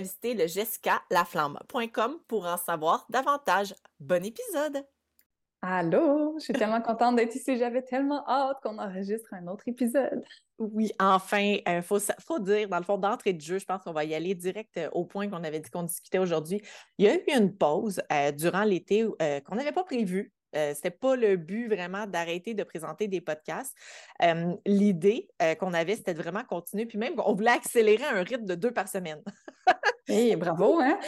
visiter le jessicalaflamme.com pour en savoir davantage. Bon épisode! Allô, je suis tellement contente d'être ici. J'avais tellement hâte qu'on enregistre un autre épisode. Oui, enfin, il euh, faut, faut, dire, dans le fond, d'entrée de jeu, je pense qu'on va y aller direct euh, au point qu'on avait dit qu'on discutait aujourd'hui. Il y a eu une pause euh, durant l'été qu'on n'avait pas prévue. Ce n'était pas le but vraiment d'arrêter de présenter des podcasts. L'idée qu'on avait, c'était de vraiment continuer. Puis même, on voulait accélérer un rythme de deux par semaine. Hey, bravo, hein?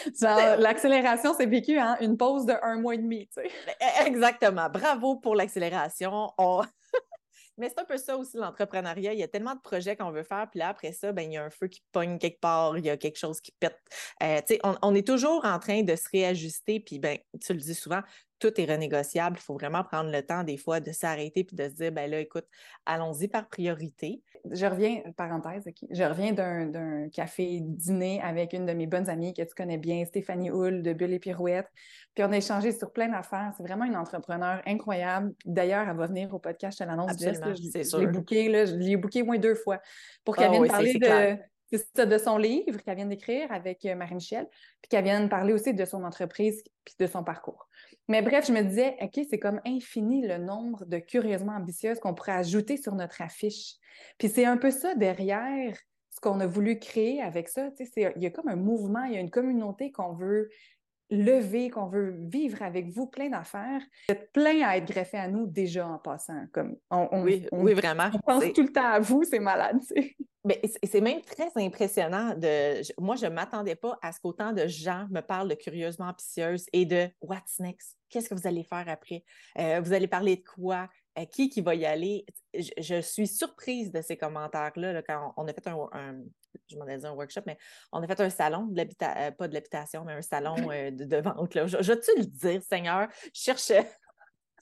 L'accélération, c'est vécu, hein? Une pause de un mois et demi, tu sais. Ben, e, exactement. Bravo pour l'accélération. Mais c'est un peu ça aussi, l'entrepreneuriat. Il y a tellement de projets qu'on veut faire, puis là, après ça, ben, il y a un feu qui pogne quelque part, il y a quelque chose qui pète. Euh, on, on, est toujours en train de se réajuster, puis ben, tu le dis souvent, tout est renégociable. Il faut vraiment prendre le temps des fois de s'arrêter puis de se dire, ben là, écoute, allons-y par priorité. Je reviens, parenthèse, je reviens d'un café-dîner avec une de mes bonnes amies que tu connais bien, Stéphanie Hull de Bulle et Pirouette. Puis on a échangé sur plein d'affaires. C'est vraiment une entrepreneur incroyable. D'ailleurs, elle va venir au podcast, je te l'annonce. Je l'ai booké, je l'ai booké moins deux fois pour qu'elle ah vienne parler de de son livre qu'elle vient d'écrire avec euh, Marie-Michel, puis qu'elle vient de parler aussi de son entreprise puis de son parcours. Mais bref, je me disais, OK, c'est comme infini le nombre de curieusement ambitieuses qu'on pourrait ajouter sur notre affiche. Puis c'est un peu ça derrière ce qu'on a voulu créer avec ça. Il y a comme un mouvement, il y a une communauté qu'on veut lever, qu'on veut vivre avec vous, plein d'affaires. Vous êtes plein à être greffé à nous déjà en passant. Comme on, oui, oui, vraiment. On pense tout le temps à vous, c'est malade. Mais c'est même très impressionnant. De, moi, je ne m'attendais pas à ce qu'autant de gens me parlent de curieusement ambitieuse et de what's next? Qu'est-ce que vous allez faire après? Euh, vous allez parler de quoi? Euh, qui qui va y aller? Je, suis surprise de ces commentaires-là quand on, a fait un, je m'en ai dit un workshop, mais on a fait un salon, de euh, pas de l'habitation, mais un salon de, vente. Là. Je, je tu le dire, Seigneur? Je cherchais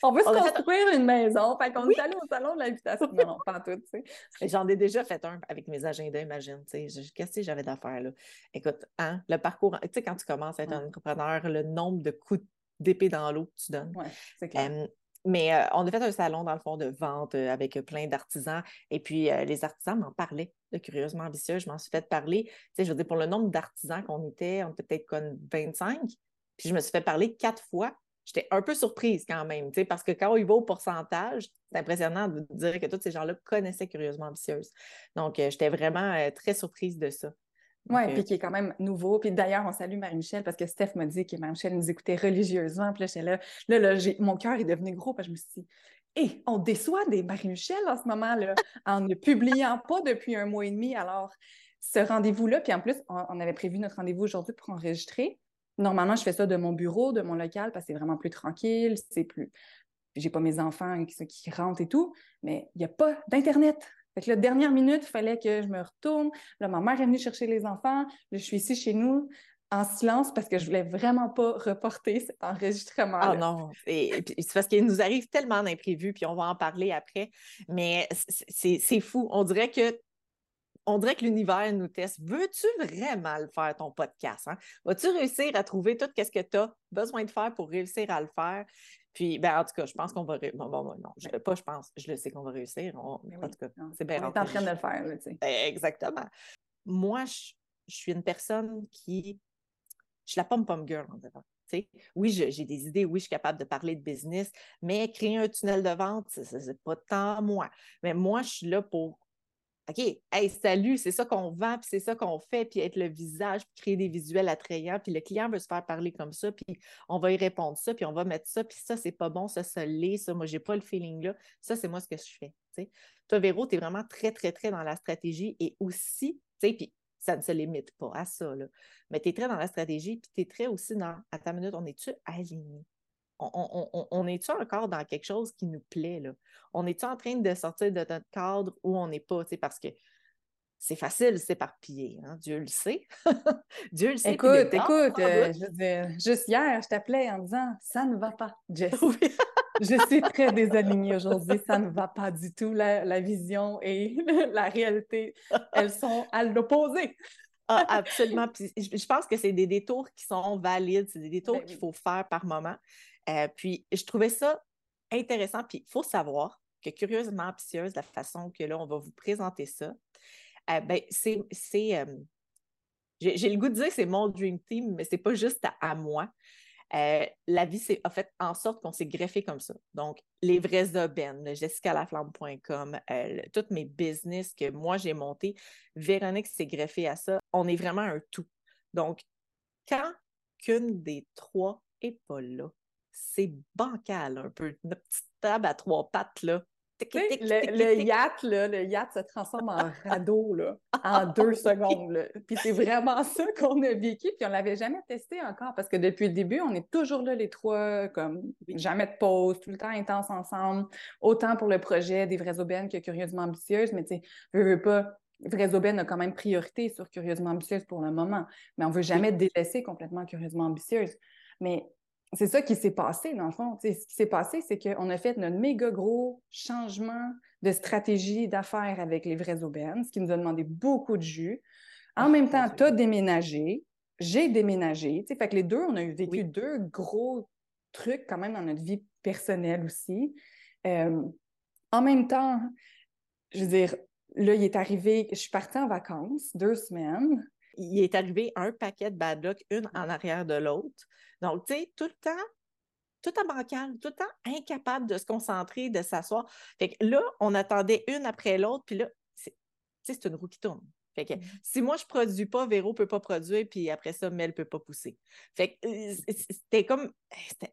on veut se construire une maison. Fait qu'on est allé au salon de l'invitation. Non, non, pas tout, tu sais. J'en ai déjà fait un avec mes agendas, imagine. Tu sais, qu'est-ce que j'avais d'affaires, là? Écoute, hein, le parcours, tu sais, quand tu commences à être un entrepreneur, le nombre de coups d'épée dans l'eau que tu donnes. Oui, c'est clair. mais euh, on a fait un salon, dans le fond, de vente euh, avec plein d'artisans. Et puis, euh, les artisans m'en parlaient, de curieusement ambitieux. Je m'en suis fait parler. Tu sais, je veux dire, pour le nombre d'artisans qu'on était, on était peut-être comme 25. Puis, je me suis fait parler quatre fois j'étais un peu surprise quand même, parce que quand il va au pourcentage, c'est impressionnant de dire que tous ces gens-là connaissaient Curieusement Ambitieuse. Donc, euh, j'étais vraiment euh, très surprise de ça. Oui, puis euh, qui est quand même nouveau. Puis d'ailleurs, on salue Marie-Michel parce que Steph m'a dit que Marie-Michel nous écoutait religieusement. Puis là, j'étais là, là, là mon cœur est devenu gros parce que je me suis dit, hé, on déçoit des Marie-Michel en ce moment-là, en ne publiant pas depuis un mois et demi. Alors, ce rendez-vous-là, puis en plus, on avait prévu notre rendez-vous aujourd'hui pour enregistrer. Normalement, je fais ça de mon bureau, de mon local, parce que c'est vraiment plus tranquille, c'est plus. J'ai pas mes enfants qui, qui rentrent et tout, mais il n'y a pas d'Internet. Fait que la dernière minute, il fallait que je me retourne. Là, ma mère est venue chercher les enfants. je suis ici chez nous en silence parce que je voulais vraiment pas reporter cet enregistrement. Ah non, et, c'est parce qu'il nous arrive tellement d'imprévus, puis on va en parler après, mais c'est fou. On dirait que on dirait que l'univers nous teste. Veux-tu vraiment le faire, ton podcast? Hein? Vas-tu réussir à trouver tout ce que tu as besoin de faire pour réussir à le faire? Puis, ben, en tout cas, je pense qu'on va réussir. Bon, bon, non, je, pas je pense, je le sais qu'on va réussir. en tout cas, c'est bien. On est en train de le faire, tu sais. Exactement. Moi, je, suis une personne qui. Je suis la pomme-pomme girl, en oui, j'ai des idées, oui, je suis capable de parler de business, mais créer un tunnel de vente, ce n'est pas tant moi. Mais moi, je suis là pour OK, hey, salut, c'est ça qu'on vend, puis c'est ça qu'on fait, puis être le visage, puis créer des visuels attrayants, puis le client veut se faire parler comme ça, puis on va y répondre ça, puis on va mettre ça, puis ça, c'est pas bon, ça, ça l'est, ça, moi, j'ai pas le feeling là. Ça, c'est moi ce que je fais. Toi, Véro, tu es vraiment très, très, très dans la stratégie et aussi, tu sais, puis ça ne se limite pas à ça, là. Mais tu es très dans la stratégie, puis tu es très aussi dans, à ta minute, on est-tu aligné? On, est-tu encore dans quelque chose qui nous plaît? Là? On est-tu en train de sortir de notre cadre où on n'est pas? Parce que c'est facile de s'éparpiller, hein? Dieu le sait. Dieu le sait. Écoute, écoute, euh, juste hier, je t'appelais en disant ça ne va pas, Jess. je suis très désalignée aujourd'hui, ça ne va pas du tout. La, vision et la réalité, elles sont à l'opposé. Ah, absolument. je pense que c'est des détours qui sont valides, c'est des détours ben qu'il faut faire par moment. Euh, puis je trouvais ça intéressant. Puis il faut savoir que curieusement ambitieuse, la façon que là, on va vous présenter ça, euh, ben, c'est. Euh, j'ai le goût de dire que c'est mon dream team, mais c'est pas juste à, moi. la vie a fait en sorte qu'on s'est greffé comme ça. Donc, les vrais aubaines, jessicalaflamme.com, euh, tous mes business que moi j'ai monté, Véronique s'est greffée à ça. On est vraiment un tout. Donc, quand qu'une des trois est pas là, c'est bancal un peu. Notre petite table à trois pattes, là. le, yacht, là, le yacht se transforme en radeau là, en deux secondes. Puis c'est vraiment ça qu'on a vécu, puis on ne l'avait jamais testé encore, parce que depuis le début, on est toujours là, les trois, comme jamais de pause, tout le temps intense ensemble, autant pour le projet des vraies aubaines que Curieusement Ambitieuse, mais tu sais, je veux pas, Vraies aubaines a quand même priorité sur Curieusement Ambitieuse pour le moment, mais on ne veut jamais délaisser complètement Curieusement Ambitieuse. Mais c'est ça qui s'est passé, dans le fond. ce qui s'est passé, c'est qu'on a fait notre méga gros changement de stratégie d'affaires avec les vraies aubaines, ce qui nous a demandé beaucoup de jus. En ah, même temps, tu as déménagé, j'ai déménagé. Fait que les deux, on a eu vécu deux gros trucs quand même dans notre vie personnelle aussi. Euh, en même temps, je veux dire, là, il est arrivé, je suis partie en vacances deux semaines il est arrivé un paquet de bad luck, une en arrière de l'autre. Donc, tu sais, tout le temps, tout en bancal, tout le temps incapable de se concentrer, de s'asseoir. Fait que là, on attendait une après l'autre, puis là, c'est une roue qui tourne. Fait que mmh. si moi, je ne produis pas, Véro ne peut pas produire, puis après ça, Mel ne peut pas pousser. Fait que euh, c'était comme.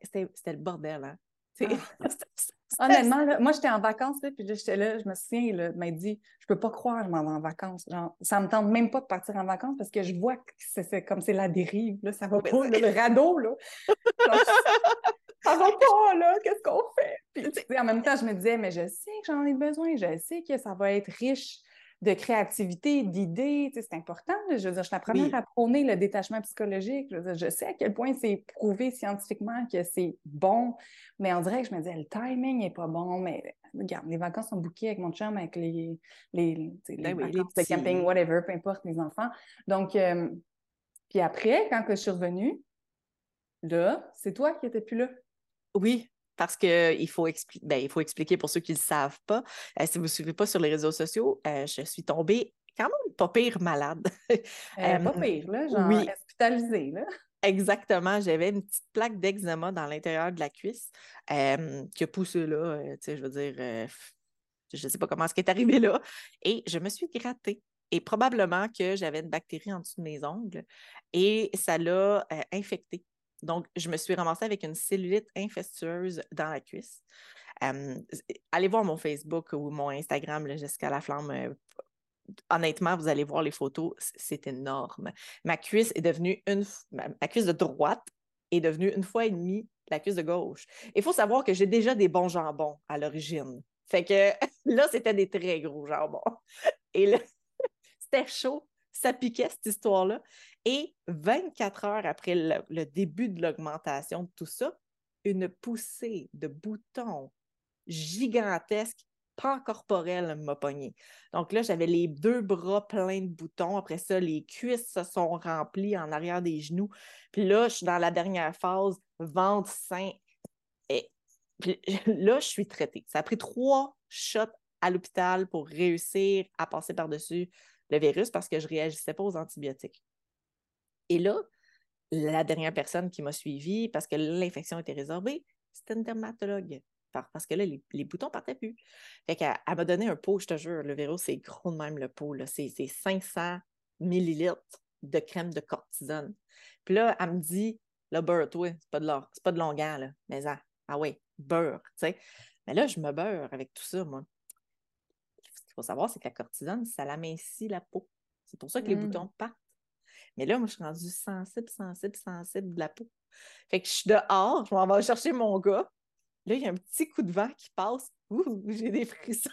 C'était le bordel, hein? Ah. Honnêtement, moi, j'étais en vacances, puis là, j'étais là, je me souviens, il m'a dit, je peux pas croire que je m'en vais en vacances. Genre, ça me tente même pas de partir en vacances parce que je vois que c'est comme c'est la dérive, là, ça va pas, le radeau, là. ça va pas, là, qu'est-ce qu'on fait? Puis, en même temps, je me disais, mais je sais que j'en ai besoin, je sais que ça va être riche de créativité, d'idées. c'est important. je veux dire, je suis la première à prôner le détachement psychologique. Je, sais à quel point c'est prouvé scientifiquement que c'est bon, mais on dirait que je me disais, le timing n'est pas bon. Mais regarde, les vacances sont bouquées avec mon chum, avec les, les, les, ben de camping, whatever, peu importe, les enfants. Donc, euh, puis après, quand je suis revenue, là, c'est toi qui n'étais plus là. Oui, parce qu'il faut, ben, il faut expliquer pour ceux qui ne le savent pas. Euh, si vous ne suivez pas sur les réseaux sociaux, euh, je suis tombée quand même pas pire malade. Euh, pas pire, là, genre oui. hospitalisée, là. Exactement. J'avais une petite plaque d'eczéma dans l'intérieur de la cuisse qui a poussé là. tu sais, je veux dire, je ne sais pas comment ce qui est arrivé là. Et je me suis grattée. Et probablement que j'avais une bactérie en dessous de mes ongles et ça l'a infecté. Donc, je me suis ramassée avec une cellulite infectieuse dans la cuisse. allez voir mon Facebook ou mon Instagram, Jessica Laflamme. Euh, honnêtement, vous allez voir les photos, c'est énorme. Ma cuisse est devenue une. Ma, cuisse de droite est devenue une fois et demie la cuisse de gauche. Il faut savoir que j'ai déjà des bons jambons à l'origine. Fait que là, c'était des très gros jambons. Et là, c'était chaud ça piquait cette histoire-là. Et 24 heures après le, début de l'augmentation de tout ça, une poussée de boutons gigantesques, pas corporels, m'a pogné. Donc là, j'avais les deux bras pleins de boutons. Après ça, les cuisses se sont remplies en arrière des genoux. Puis là, je suis dans la dernière phase, ventre, sein. Et puis là, je suis traitée. Ça a pris trois shots à l'hôpital pour réussir à passer par-dessus le virus parce que je ne réagissais pas aux antibiotiques. Et là, la dernière personne qui m'a suivie parce que l'infection était résorbée, c'était une dermatologue. Parce que là, les, boutons partaient plus. Fait qu'elle m'a donné un pot, je te jure, le véro, c'est gros de même le pot. C'est 500 millilitres de crème de cortisone. Puis là, elle me dit, le beurre, toi, c'est pas de c'est pas de longueur, là. Mais ah, ah ouais, beurre, tu sais. Mais là, je me beurre avec tout ça, moi. Ce qu'il faut savoir, c'est que la cortisone, ça l'amincit la peau. C'est pour ça que les boutons mmh. partent. Mais là, moi, je suis rendue sensible, sensible, sensible de la peau. Fait que je suis dehors, je m'en vais chercher mon gars. Là, il y a un petit coup de vent qui passe. Ouh, j'ai des frissons.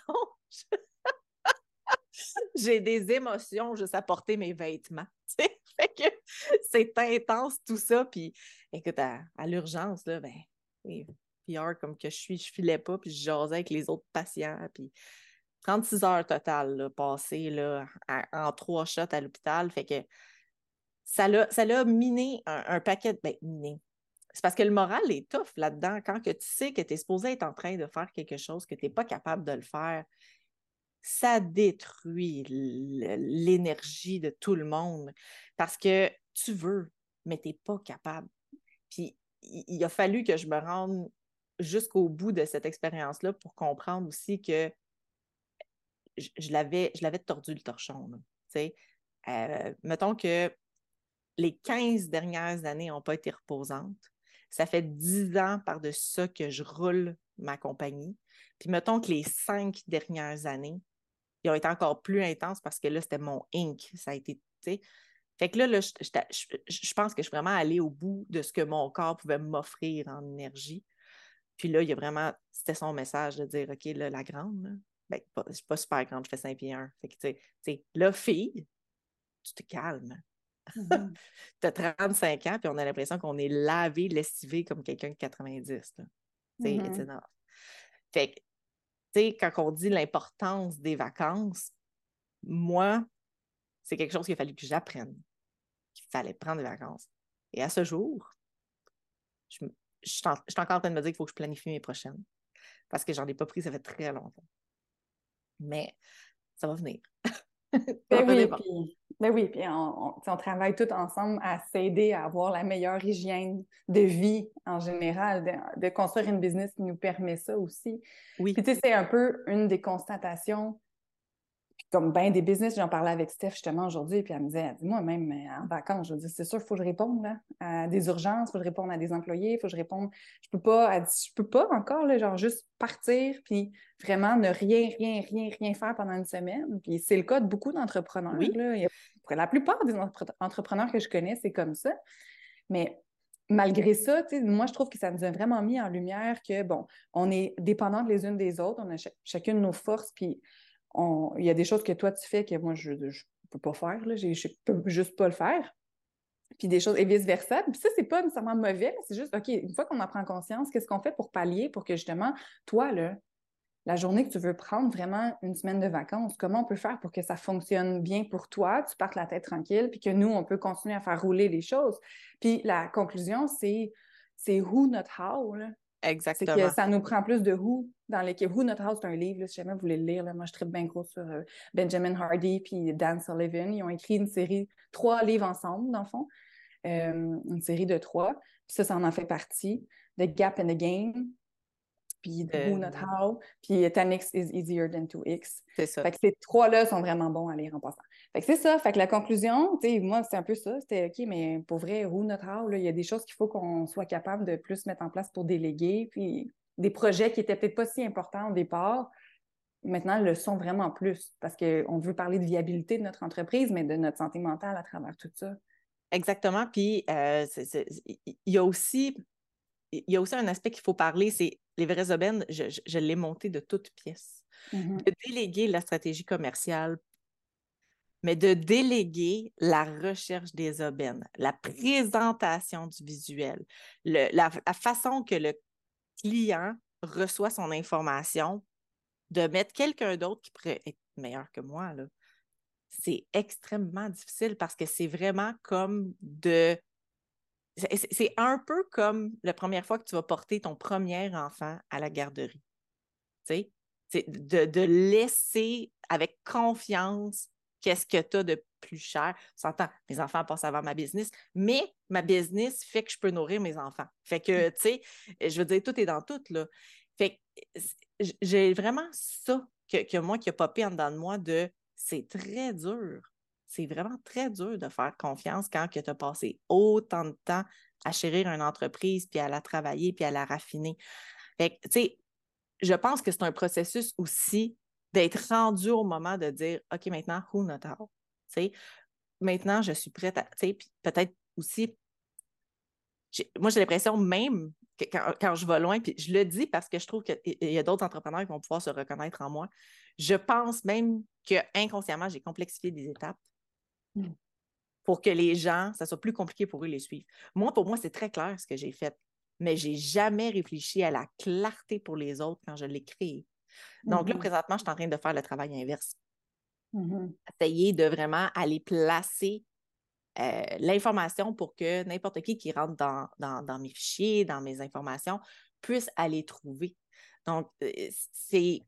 j'ai des émotions juste à porter mes vêtements. Fait que c'est intense tout ça. Puis écoute, à, l'urgence, là, ben, PR comme que je suis, je filais pas, puis je jasais avec les autres patients. Puis 36 heures totales passées là, en trois shots à l'hôpital. Fait que ça l'a miné un, paquet de. Ben, miné. C'est parce que le moral est tough là-dedans. Quand que tu sais que tu es supposé être en train de faire quelque chose, que tu n'es pas capable de le faire, ça détruit l'énergie de tout le monde parce que tu veux, mais tu n'es pas capable. Puis il a fallu que je me rende jusqu'au bout de cette expérience-là pour comprendre aussi que je, je l'avais tordu le torchon. Euh, mettons que les 15 dernières années n'ont pas été reposantes. Ça fait 10 ans par-dessus ça que je roule ma compagnie. Puis mettons que les cinq dernières années, ils ont été encore plus intenses parce que là, c'était mon Inc. Ça a été, Fait que là, je, pense que je suis vraiment allée au bout de ce que mon corps pouvait m'offrir en énergie. Puis là, il y a vraiment, c'était son message de dire, OK, là, la grande, ben, je suis pas super grande, je fais 5 pieds 1. Fait que, tu sais, là, fille, tu te calmes. Mm-hmm. tu as 35 ans, puis on a l'impression qu'on est lavé, lessivé comme quelqu'un de 90. C'est mm Fait que, tu sais, quand on dit l'importance des vacances, moi, c'est quelque chose qu'il a fallu que j'apprenne, qu'il fallait prendre des vacances. Et à ce jour, je, je, suis encore en train de me dire qu'il faut que je planifie mes prochaines parce que j'en ai pas pris, ça fait très longtemps. Mais ça va venir. Ben oui, puis, ben oui, puis on, on, travaille tous ensemble à s'aider à avoir la meilleure hygiène de vie en général, de, construire une business qui nous permet ça aussi. Oui. Puis tu sais, c'est un peu une des constatations comme bien des business, j'en parlais avec Steph justement aujourd'hui, puis elle me disait, dis-moi même euh, en vacances, je dis, c'est sûr, il faut que je réponde à des urgences, il faut que je réponde à des employés, il faut que je réponde, je peux pas, je peux pas encore, là, genre juste partir, puis vraiment ne rien, rien, rien, rien faire pendant une semaine. Puis c'est le cas de beaucoup d'entrepreneurs. Oui. la plupart des entrepreneurs que je connais, c'est comme ça. Mais malgré ça, moi, je trouve que ça nous a vraiment mis en lumière que, bon, on est dépendantes les unes des autres, on a chacune nos forces, puis il y a des choses que toi tu fais que moi je ne peux pas faire, là, je ne peux juste pas le faire. Puis des choses, et vice-versa. Puis ça, c'est pas nécessairement mauvais, c'est juste, OK, une fois qu'on en prend conscience, qu'est-ce qu'on fait pour pallier pour que justement, toi, là, la journée que tu veux prendre vraiment une semaine de vacances, comment on peut faire pour que ça fonctionne bien pour toi, tu partes la tête tranquille, puis que nous, on peut continuer à faire rouler les choses? Puis la conclusion, c'est c'est who, not how. Exactement. C'est que ça nous prend plus de who dans l'équipe. Who Not House, c'est un livre, si jamais vous voulez le lire. Là. Moi, je tripe bien gros sur euh, Benjamin Hardy puis Dan Sullivan. Ils ont écrit une série, trois livres ensemble, dans le fond. Euh, une série de trois. Puis ça, ça en fait partie. The Gap in the Game, puis Who Not How, puis 10x is easier than 2x. C'est ça. Fait que ces trois-là sont vraiment bons à lire en passant. Fait que c'est ça. Fait que la conclusion, tu sais, moi, c'est un peu ça. C'était OK, mais pour vrai, Who Not How, il y a des choses qu'il faut qu'on soit capable de plus mettre en place pour déléguer, puis des projets qui étaient peut-être pas si importants au départ, maintenant le sont vraiment plus parce qu'on veut parler de viabilité de notre entreprise, mais de notre santé mentale à travers tout ça. Exactement. Puis, euh, il y a aussi il y a aussi un aspect qu'il faut parler, c'est les vrais aubaines, je, l'ai monté de toutes pièces. Mm-hmm. De déléguer la stratégie commerciale, mais de déléguer la recherche des aubaines, la présentation du visuel, la, façon que le client reçoit son information, de mettre quelqu'un d'autre qui pourrait être meilleur que moi, c'est extrêmement difficile parce que c'est vraiment comme de c'est un peu comme la première fois que tu vas porter ton premier enfant à la garderie. Tu sais, de, de laisser avec confiance qu'est-ce que tu as de plus cher. S'entend, mes enfants passent avant ma business, mais ma business fait que je peux nourrir mes enfants. Fait que, tu sais, je veux dire, tout est dans tout, là. Fait que j'ai vraiment ça que, que moi qui a popé en dedans de moi de c'est très dur. C'est vraiment très dur de faire confiance quand tu as passé autant de temps à chérir une entreprise, puis à la travailler, puis à la raffiner. Fait tu sais, je pense que c'est un processus aussi d'être rendu au moment de dire OK, maintenant, who not how? sais, maintenant, je suis prête à. Peut-être aussi. Moi, j'ai l'impression même que quand, je vais loin, puis je le dis parce que je trouve qu'il y a d'autres entrepreneurs qui vont pouvoir se reconnaître en moi. Je pense même que inconsciemment, j'ai complexifié des étapes mmh. pour que les gens, ça soit plus compliqué pour eux les suivre. Moi, pour moi, c'est très clair ce que j'ai fait, mais j'ai jamais réfléchi à la clarté pour les autres quand je l'ai créé. Donc là, mmh présentement, je suis en train de faire le travail inverse. Mmh Essayer de vraiment aller placer euh, l'information pour que n'importe qui qui rentre dans, mes fichiers, dans mes informations, puisse aller trouver. Donc, euh, c'est.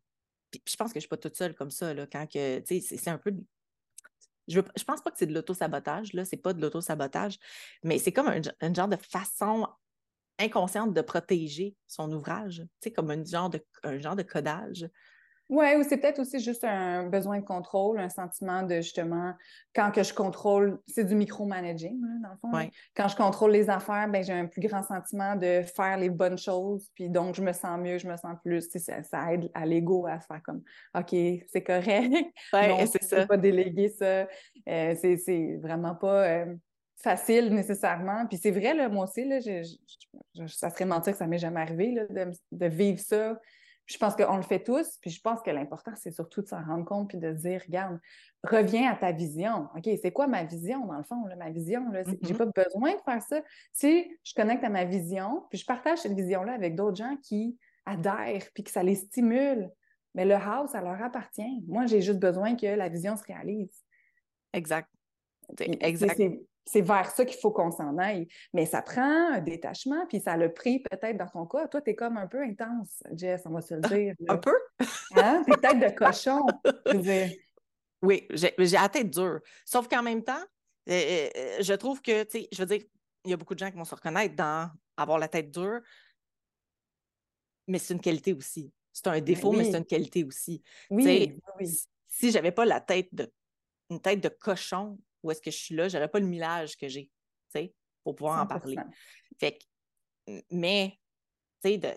Je pense que je ne suis pas toute seule comme ça, là, quand que, c'est un peu. Je pense pas que c'est de l'auto-sabotage, là, c'est pas de l'auto-sabotage, mais c'est comme un, genre de façon inconsciente de protéger son ouvrage, comme genre de, un genre de codage. Oui, ou c'est peut-être aussi juste un besoin de contrôle, un sentiment de justement, quand que je contrôle, c'est du micromanaging, dans le fond. Quand je contrôle les affaires, ben, j'ai un plus grand sentiment de faire les bonnes choses, puis donc je me sens mieux, je me sens plus. Ça, ça aide à l'ego à se faire comme OK, c'est correct. Oui, c'est ça. pas déléguer ça. Euh, c'est vraiment pas. Euh, facile nécessairement. Puis c'est vrai, là, moi aussi, là, ça serait mentir que ça m'est jamais arrivé de, de, vivre ça je pense qu'on le fait tous, puis je pense que l'important, c'est surtout de s'en rendre compte puis de dire, regarde, reviens à ta vision. OK, c'est quoi ma vision, dans le fond? Ma vision, je n'ai mm-hmm. pas besoin de faire ça. Si je connecte à ma vision, puis je partage cette vision-là avec d'autres gens qui adhèrent, puis que ça les stimule, mais le house, ça leur appartient. Moi, j'ai juste besoin que la vision se réalise. Exact. Exact c'est vers ça qu'il faut qu'on s'en aille. Mais ça prend un détachement, puis ça le pris peut-être dans ton cas. Toi, tu es comme un peu intense, Jess, on va se le ah, dire. un peu? Hein? T'es tête de cochon. Je Oui, j'ai la tête dure. Sauf qu'en même temps, euh, euh, euh, je trouve que, tu sais, je veux dire, il y a beaucoup de gens qui vont se reconnaître dans avoir la tête dure, mais c'est une qualité aussi. C'est un défaut, mais c'est une qualité aussi. Oui, oui. Si j'avais pas la tête de une tête de cochon, où est-ce que je suis là, j'aurais pas le millage que j'ai, tu sais, pour pouvoir en parler. Fait que, mais, tu sais, de,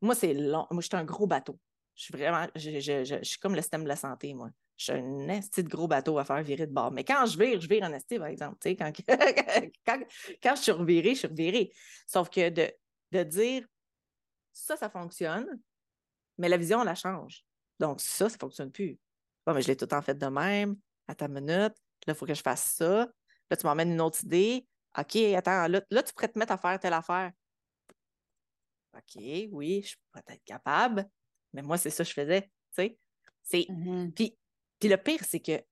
moi, c'est long. Moi, je suis un gros bateau. Je suis vraiment, je, je, je, suis comme le système de la santé, moi. Je suis un esti de gros bateau à faire virer de bord. Mais quand je vire, je vire en esti, par exemple. Tu sais, quand, quand, quand, je suis revirée, je suis revirée. Sauf que de, de dire, ça, ça fonctionne, mais la vision, on la change. Donc, ça, ça ne fonctionne plus. Bon, mais je l'ai tout en fait de même, à ta minute. Là, il faut que je fasse ça. Là, tu m'emmènes une autre idée. OK, attends, là, tu pourrais te mettre à faire telle affaire. OK, oui, je pourrais être capable. Mais moi, c'est ça que je faisais. Tu sais? C'est... Mm-hmm. puis, puis le pire, c'est que, tu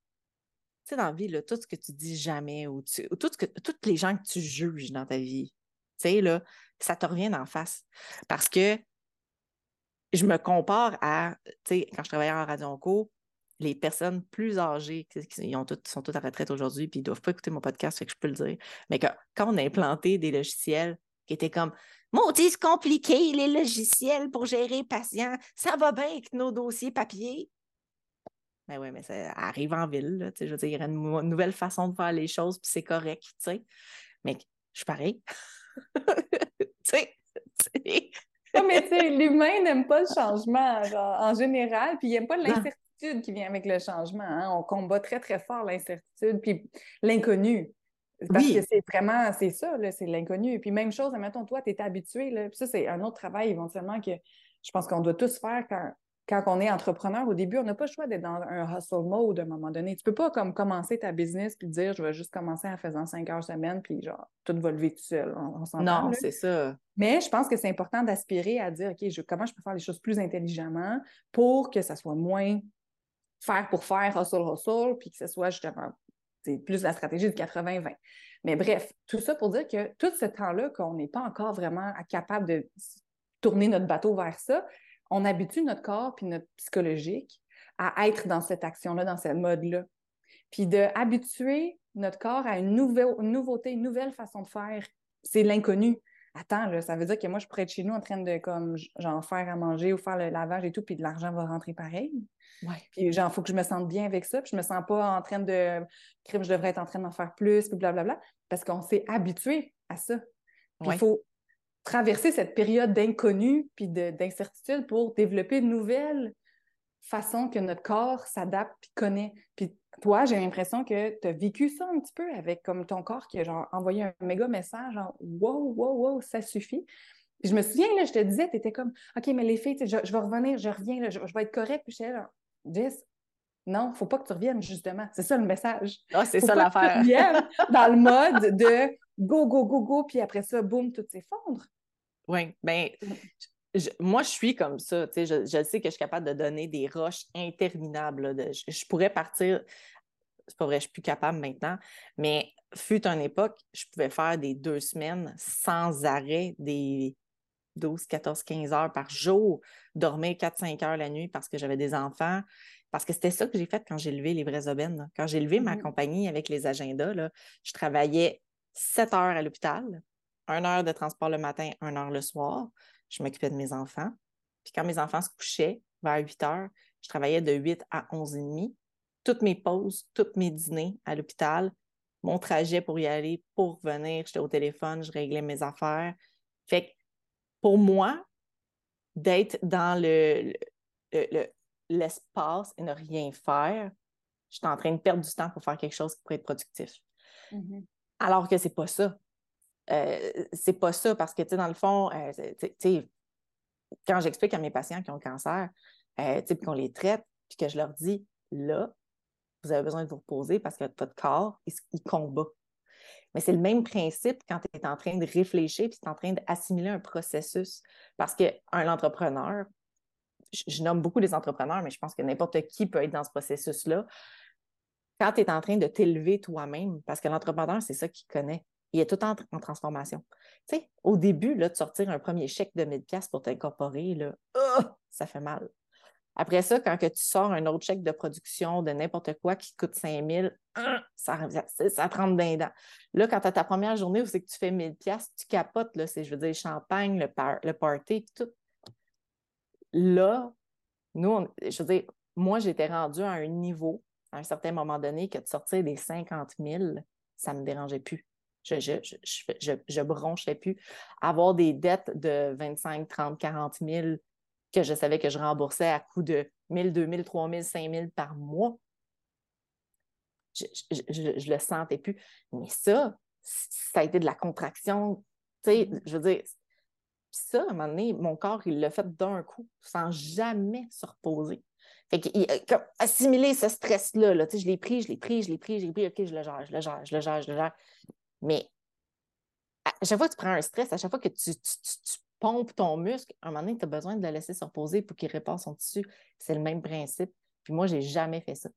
sais, dans la vie, là, tout ce que tu dis jamais ou, tout ce que, toutes les gens que tu juges dans ta vie, tu sais, là, ça te revient en face. Parce que je me compare à, tu sais, quand je travaillais en radio co, les personnes plus âgées qui, ont sont toutes à retraite aujourd'hui, puis ils ne doivent pas écouter mon podcast, fait que je peux le dire. Mais quand on a implanté des logiciels qui étaient comme Maudit, c'est compliqué, les logiciels pour gérer les patients, ça va bien avec nos dossiers papier. Ben oui, mais ça arrive en ville, je veux dire, il y a une, nouvelle façon de faire les choses, puis c'est correct, tu sais. Mais je suis pareil. tu sais, mais tu sais, l'humain n'aime pas le changement en général, puis il n'aime pas l'incertitude qui vient avec le changement. Hein. On combat très, très fort l'incertitude, puis l'inconnu. Parce que c'est vraiment, c'est ça, c'est l'inconnu. Puis même chose, admettons, toi, tu es habitué, là, puis ça, c'est un autre travail éventuellement que je pense qu'on doit tous faire quand, quand on est entrepreneur. Au début, on n'a pas le choix d'être dans un hustle mode à un moment donné. Tu peux pas comme commencer ta business puis dire, je vais juste commencer en faisant cinq heures semaine, puis genre, tout va lever tout seul. On, non, c'est ça. Mais je pense que c'est important d'aspirer à dire, OK, je, comment je peux faire les choses plus intelligemment pour que ça soit moins faire pour faire, hustle, hustle, puis que ce soit justement plus la stratégie de 80-20. Mais bref, tout ça pour dire que tout ce temps-là, qu'on n'est pas encore vraiment capable de tourner notre bateau vers ça, on habitue notre corps puis notre psychologique à être dans cette action-là, dans ce mode-là. puis d'habituer notre corps à une, nouvelle, une nouveauté, une nouvelle façon de faire. C'est l'inconnu. Attends, là, ça veut dire que moi, je pourrais être chez nous en train de, comme, genre, faire à manger ou faire le lavage et tout, puis de l'argent va rentrer pareil. Ouais. Puis, genre, il faut que je me sente bien avec ça, puis je me sens pas en train de, crime, je devrais être en train d'en faire plus, puis blablabla, parce qu'on s'est habitué à ça. Ouais. il faut traverser cette période d'inconnu puis de- d'incertitude pour développer de nouvelles façons que notre corps s'adapte puis connaît. Puis toi, j'ai l'impression que tu as vécu ça un petit peu avec comme ton corps qui a genre envoyé un méga message genre wow, wow, wow, ça suffit. Puis je me souviens, là, je te disais, tu étais comme OK, mais les filles, tu sais, je, je vais revenir, je reviens, là, je, je vais être correcte. Puis j'étais là, Jess, non, faut pas que tu reviennes, justement. C'est ça le message. Ah, c'est ça l'affaire. dans le mode de go, go, go, go, puis après ça, boum, tout s'effondre. Oui, ben, je- moi, je suis comme ça. Je, je sais que je suis capable de donner des roches interminables. là, de- je, je pourrais partir. C'est pas vrai, je suis plus capable maintenant, mais fut une époque, je pouvais faire des deux semaines sans arrêt, des 12, 14, 15 heures par jour, dormir 4-5 heures la nuit parce que j'avais des enfants. Parce que c'était ça que j'ai fait quand j'ai levé les vrais aubaines. là. Quand j'ai levé ma Mhm. compagnie avec les agendas, là, je travaillais 7 heures à l'hôpital, 1 heure de transport le matin, 1 heure le soir. Je m'occupais de mes enfants. Puis quand mes enfants se couchaient vers 8 heures, je travaillais de 8 à 11 et demi. Toutes mes pauses, tous mes dîners à l'hôpital, mon trajet pour y aller, pour revenir, j'étais au téléphone, je réglais mes affaires. Fait que pour moi, d'être dans le, le- le- l'espace et ne rien faire, je suis en train de perdre du temps pour faire quelque chose qui pourrait être productif. Mhm. Alors que c'est pas ça. Euh, c'est pas ça parce que, tu sais, dans le fond, euh, quand j'explique à mes patients qui ont le cancer, euh, qu'on les traite, puis que je leur dis, là, vous avez besoin de vous reposer parce que votre corps, il, combat. Mais c'est le même principe quand tu es en train de réfléchir puis tu es en train d'assimiler un processus. Parce qu'un entrepreneur, je, je nomme beaucoup les entrepreneurs, mais je pense que n'importe qui peut être dans ce processus-là. Quand tu es en train de t'élever toi-même, parce que l'entrepreneur, c'est ça qu'il connaît. Il est tout en transformation. Tu sais, au début, là, de sortir un premier chèque de 1000 pièces pour t'incorporer, ça fait mal. Après ça, quand que tu sors un autre chèque de production de n'importe quoi qui coûte 5000, ah, ça, ça, te rentre dans les dents. Là, quand tu as ta première journée où c'est que tu fais 1000 pièces, tu capotes, là, c'est, je veux dire, le champagne, le, le party, tout. Là, nous, je veux dire, moi, j'étais rendue à un niveau, à un certain moment donné, que de sortir des 50 000, ça ne me dérangeait plus. Je, je, je, je, je, je bronchais plus. Avoir des dettes de 25, 30, 40 000 que je savais que je remboursais à coût de 1000, 2000, 3000, 5000 par mois, je, je, je, je le sentais plus. Mais ça, ça a été de la contraction. Tu sais, je veux dire, ça, à un moment donné, mon corps, il l'a fait d'un coup, sans jamais se reposer. Fait comme assimiler ce stress-là, là, je l'ai pris, je l'ai pris, je l'ai pris, je l'ai pris, OK, je le gère, je le gère, je le gère, je le gère. Mais à chaque fois que tu prends un stress, à chaque fois que tu, tu, tu- tu pompes ton muscle, à un moment donné, tu as besoin de le laisser se reposer pour qu'il répare son tissu. C'est le même principe. Puis moi, j'ai jamais fait ça.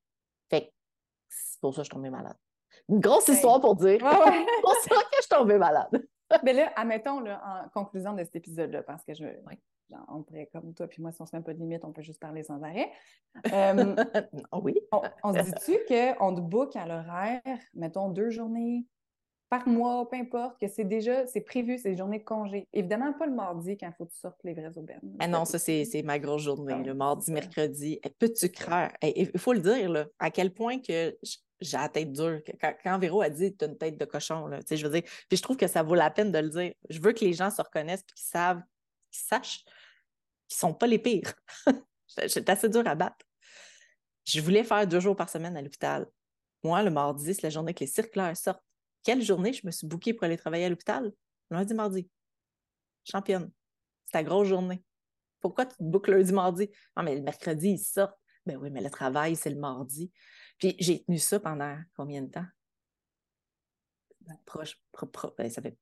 Fait que c'est pour ça que je suis tombée malade. Une grosse Ouais. histoire pour dire. Ouais, ouais. c'est pour ça que je suis tombée malade. Mais là, admettons, là, en conclusion de cet épisode-là, parce que je, genre, on pourrait, comme toi puis moi, si on se met pas de limite, on peut juste parler sans arrêt. Euh, Ah oui. on, on se dit-tu qu'on te book à l'horaire, mettons deux journées? Par mois, peu importe, que c'est déjà, c'est prévu, c'est des journées de congé. Évidemment, pas le mardi quand il faut que tu sortes les vraies aubaines. Ah non, ça, c'est ma grosse journée, Ah, le mardi, mercredi. Eh, Peux-tu croire? Eh, Il faut le dire, là, à quel point que j'ai la tête dure. Quand, quand Véro a dit tu as une tête de cochon, là, tu sais, je veux dire, puis je trouve que ça vaut la peine de le dire. Je veux que les gens se reconnaissent et qu'ils savent, qu'ils sachent qu'ils ne sont pas les pires. J'étais assez dur à battre. Je voulais faire deux jours par semaine à l'hôpital. Moi, le mardi, c'est la journée que les circulaires sortent. Quelle journée je me suis bookée pour aller travailler à l'hôpital? Lundi, mardi. Championne. C'est ta grosse journée. Pourquoi tu te bookes lundi, mardi? Ah, mais le mercredi, ils sortent. Ben oui, mais le travail, c'est le mardi. Puis j'ai tenu ça pendant combien de temps? Proche, pro- pro- ben, ça fait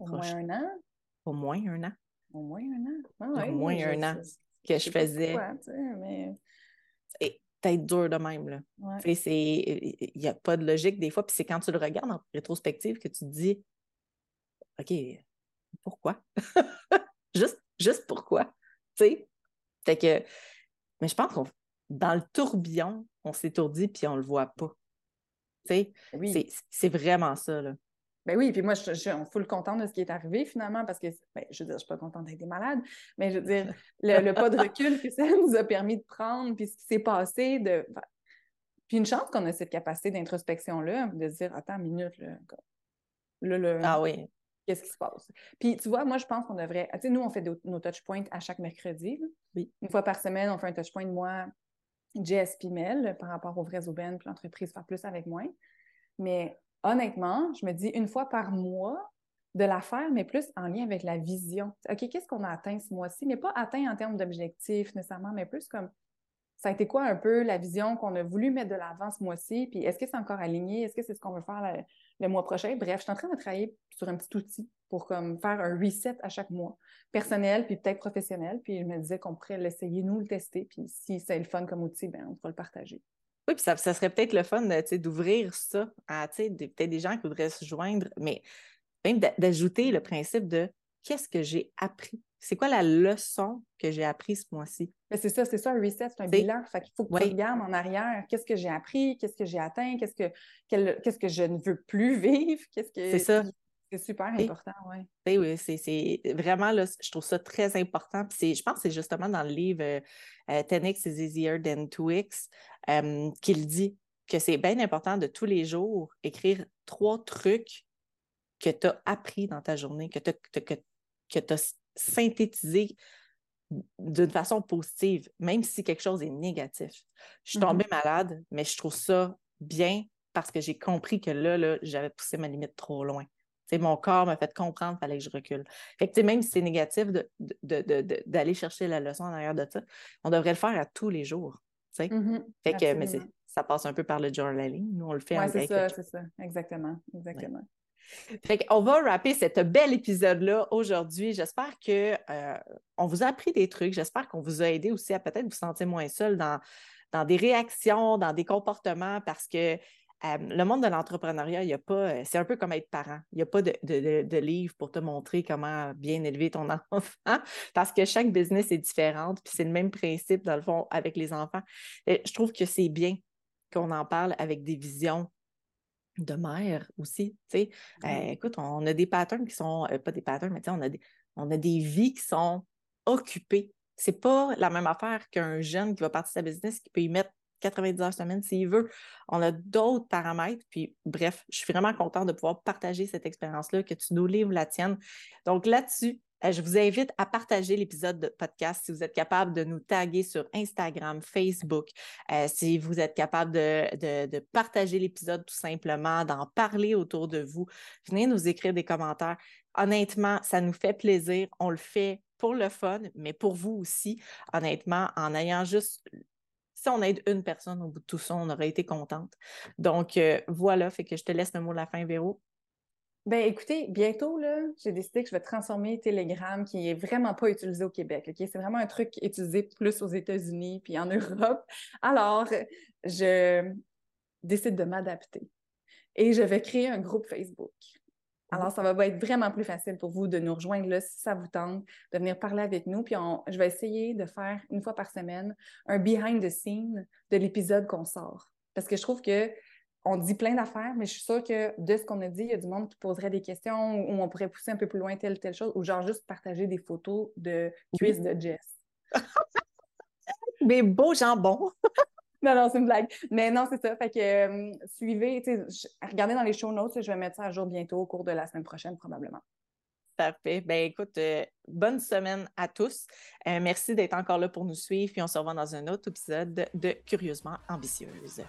Au moins un an? au moins un an Au moins un an? Ah, Au moins un an que je faisais. sais, mais... Et tête dure de même, là. ouais. Il n'y a pas de logique des fois. Puis c'est quand tu le regardes en rétrospective que tu te dis OK, pourquoi? juste, juste pourquoi? Tu sais? Fait que, mais je pense qu'on dans le tourbillon, on s'étourdit puis on le voit pas. c'est vraiment ça, là. Ben oui, puis moi, je, suis full contente de ce qui est arrivé finalement parce que, ben, je veux dire, je suis pas contente d'être malade, mais je veux dire, le, pas de recul que ça nous a permis de prendre, puis ce qui s'est passé, de... puis une chance qu'on a cette capacité d'introspection-là, de se dire, attends une minute, là, ah oui. Qu'est-ce qui se passe? Puis tu vois, moi, je pense qu'on devrait. Tu sais, nous, on fait nos touch points à chaque mercredi. Oui. Une fois par semaine, on fait un touch point, moi, Jess puis Mel, par rapport aux vrais aubaines, puis l'entreprise faire plus avec moins. Mais honnêtement, je me dis une fois par mois de la faire, mais plus en lien avec la vision. OK, qu'est-ce qu'on a atteint ce mois-ci? Mais pas atteint en termes d'objectifs nécessairement, mais plus comme ça a été quoi un peu la vision qu'on a voulu mettre de l'avant ce mois-ci? Puis est-ce que c'est encore aligné? Est-ce que c'est ce qu'on veut faire le, mois prochain? Bref, je suis en train de travailler sur un petit outil pour comme faire un reset à chaque mois, personnel puis peut-être professionnel. Puis je me disais qu'on pourrait l'essayer, nous, le tester. Puis si c'est le fun comme outil, ben on pourra le partager. Oui, puis ça, serait peut-être le fun d'ouvrir ça à peut-être des gens qui voudraient se joindre, mais même d'ajouter le principe de qu'est-ce que j'ai appris? C'est quoi la leçon que j'ai appris ce mois-ci? C'est ça, c'est ça, un reset, c'est un bilan. Fait qu'il faut que tu regardes en arrière. Qu'est-ce que j'ai appris? Qu'est-ce que j'ai atteint? Qu'est-ce que, qu'est-ce que je ne veux plus vivre? Qu'est-ce que... C'est ça. C'est super important, oui. Oui, c'est vraiment, là, je trouve ça très important. Puis je pense que c'est justement dans le livre euh, 10x euh, is easier than 2x euh, qu'il dit que c'est bien important de tous les jours écrire trois trucs que tu as appris dans ta journée, que tu as, as synthétisé d'une façon positive, même si quelque chose est négatif. Je suis tombée mm-hmm. malade, mais je trouve ça bien parce que j'ai compris que là, là j'avais poussé ma limite trop loin mon corps m'a fait comprendre qu'il fallait que je recule. Fait que, même si c'est négatif d'aller chercher la leçon en arrière de ça, on devrait le faire à tous les jours. Mm-hmm. fait que, mais ça passe un peu par le journalisme. Nous, on le fait Oui, c'est ça, c'est ça. Exactement. Exactement. Fait on va rapper cet bel épisode-là aujourd'hui. J'espère qu'on euh, vous a appris des trucs. J'espère qu'on vous a aidé aussi à peut-être vous sentir moins seul dans, dans des réactions, dans des comportements, parce que le monde de l'entrepreneuriat, il y a pas, euh, c'est un peu comme être parent. Il n'y a pas de, de, livre pour te montrer comment bien élever ton enfant parce que chaque business est différente, puis c'est le même principe, dans le fond, avec les enfants. je trouve que c'est bien qu'on en parle avec des visions de mère aussi. Euh, écoute, on a des patterns qui sont, euh, pas des patterns, mais on a des, on a des vies qui sont occupées. C'est pas la même affaire qu'un jeune qui va partir de sa business qui peut y mettre 90 heures semaine s'il veut. On a d'autres paramètres. Puis, bref, je suis vraiment contente de pouvoir partager cette expérience-là, que tu nous livres la tienne. Donc, là-dessus, euh, je vous invite à partager l'épisode de podcast si vous êtes capable de nous taguer sur Instagram, Facebook, euh, si vous êtes capable de, de partager l'épisode tout simplement, d'en parler autour de vous. Venez nous écrire des commentaires. Honnêtement, ça nous fait plaisir. On le fait pour le fun, mais pour vous aussi, honnêtement, en ayant juste si on aide une personne au bout de tout ça, on aurait été contente. Donc, euh, voilà, fait que je te laisse le mot de la fin, Véro. Ben écoutez, bientôt, j'ai décidé que je vais transformer Telegram, qui est vraiment pas utilisé au Québec. C'est vraiment un truc utilisé plus aux États-Unis puis en Europe. Alors, je décide de m'adapter. Et je vais créer un groupe Facebook. Alors, ça va être vraiment plus facile pour vous de nous rejoindre là si ça vous tente, de venir parler avec nous. Puis, je vais essayer de faire une fois par semaine un behind the scene de l'épisode qu'on sort. Parce que je trouve que on dit plein d'affaires, mais je suis sûre que de ce qu'on a dit, il y a du monde qui poserait des questions ou on pourrait pousser un peu plus loin telle telle chose ou genre juste partager des photos de cuisses de Jess. Mes beaux jambons! Non, non, c'est une blague. Mais non, c'est ça. Fait que euh, suivez, regardez dans les show notes, je vais mettre ça à jour bientôt au cours de la semaine prochaine, probablement. Parfait. Ben écoute, euh, bonne semaine à tous. Euh, merci d'être encore là pour nous suivre. Puis on se revoit dans un autre épisode de Curieusement ambitieuse.